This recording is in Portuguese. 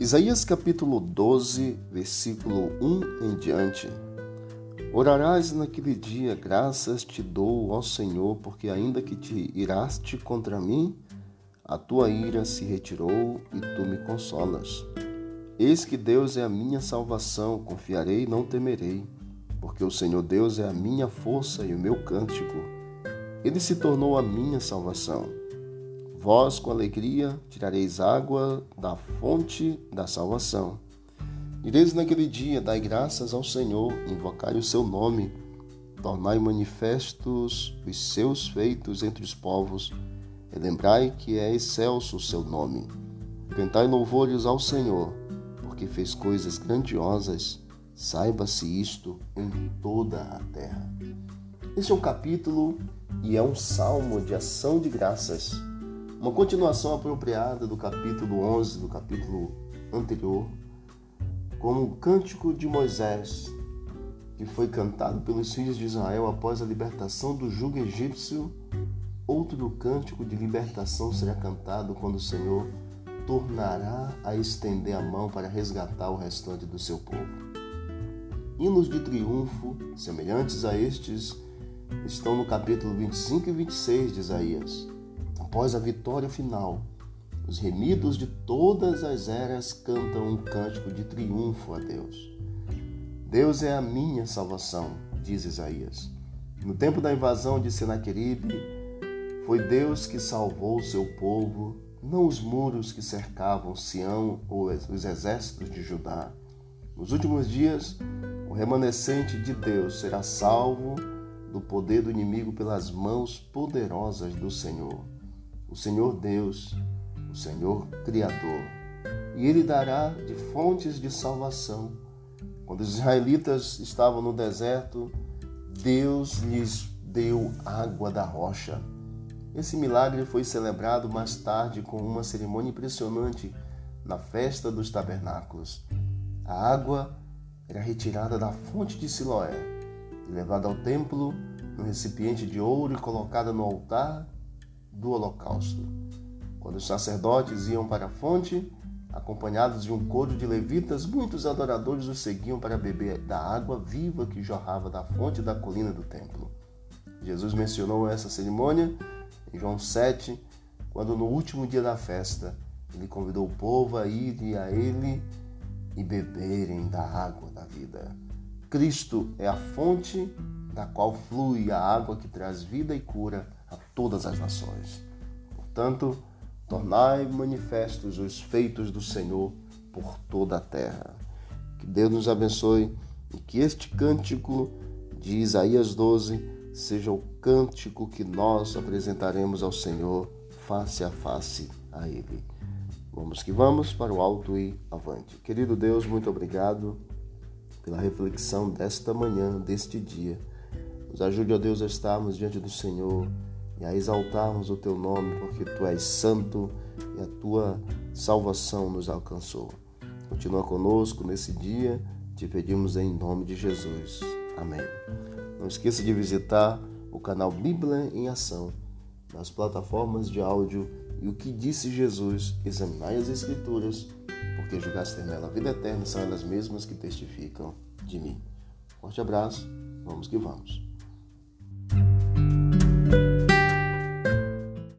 Isaías capítulo 12, versículo 1 em diante. Orarás naquele dia, graças te dou, ó Senhor, porque ainda que te iraste contra mim, a tua ira se retirou e tu me consolas. Eis que Deus é a minha salvação, confiarei e não temerei, porque o Senhor Deus é a minha força e o meu cântico. Ele se tornou a minha salvação. Vós, com alegria, tirareis água da fonte da salvação. Direis naquele dia: Dai graças ao Senhor, invocai o seu nome, tornai manifestos os seus feitos entre os povos, e lembrai que é excelso o seu nome. Cantai louvores ao Senhor, porque fez coisas grandiosas, saiba-se isto em toda a terra. Este é um capítulo e é um salmo de ação de graças uma continuação apropriada do capítulo 11, do capítulo anterior, como o cântico de Moisés, que foi cantado pelos filhos de Israel após a libertação do jugo egípcio. Outro cântico de libertação será cantado quando o Senhor tornará a estender a mão para resgatar o restante do seu povo. Hinos de triunfo, semelhantes a estes, estão no capítulo 25 e 26 de Isaías. Após a vitória final, os remidos de todas as eras cantam um cântico de triunfo a Deus. Deus é a minha salvação, diz Isaías. No tempo da invasão de Senaqueribe, foi Deus que salvou o seu povo, não os muros que cercavam Sião ou os exércitos de Judá. Nos últimos dias, o remanescente de Deus será salvo do poder do inimigo pelas mãos poderosas do Senhor o Senhor Deus, o Senhor Criador, e Ele dará de fontes de salvação. Quando os israelitas estavam no deserto, Deus lhes deu água da rocha. Esse milagre foi celebrado mais tarde com uma cerimônia impressionante na festa dos tabernáculos. A água era retirada da fonte de Siloé e levada ao templo no recipiente de ouro e colocada no altar do holocausto. Quando os sacerdotes iam para a fonte, acompanhados de um coro de levitas, muitos adoradores os seguiam para beber da água viva que jorrava da fonte da colina do templo. Jesus mencionou essa cerimônia em João 7, quando no último dia da festa ele convidou o povo a ir a ele e beberem da água da vida. Cristo é a fonte da qual flui a água que traz vida e cura todas as nações. Portanto, tornai manifestos os feitos do Senhor por toda a terra. Que Deus nos abençoe e que este cântico de Isaías 12 seja o cântico que nós apresentaremos ao Senhor face a face a Ele. Vamos que vamos para o alto e avante. Querido Deus, muito obrigado pela reflexão desta manhã, deste dia. Nos ajude, ó Deus, a estarmos diante do Senhor e a exaltarmos o teu nome, porque tu és santo e a tua salvação nos alcançou. Continua conosco nesse dia, te pedimos em nome de Jesus. Amém. Não esqueça de visitar o canal Bíblia em Ação nas plataformas de áudio e o que disse Jesus, examinai as Escrituras, porque julgaste nela a vida eterna, são elas mesmas que testificam de mim. Forte abraço, vamos que vamos.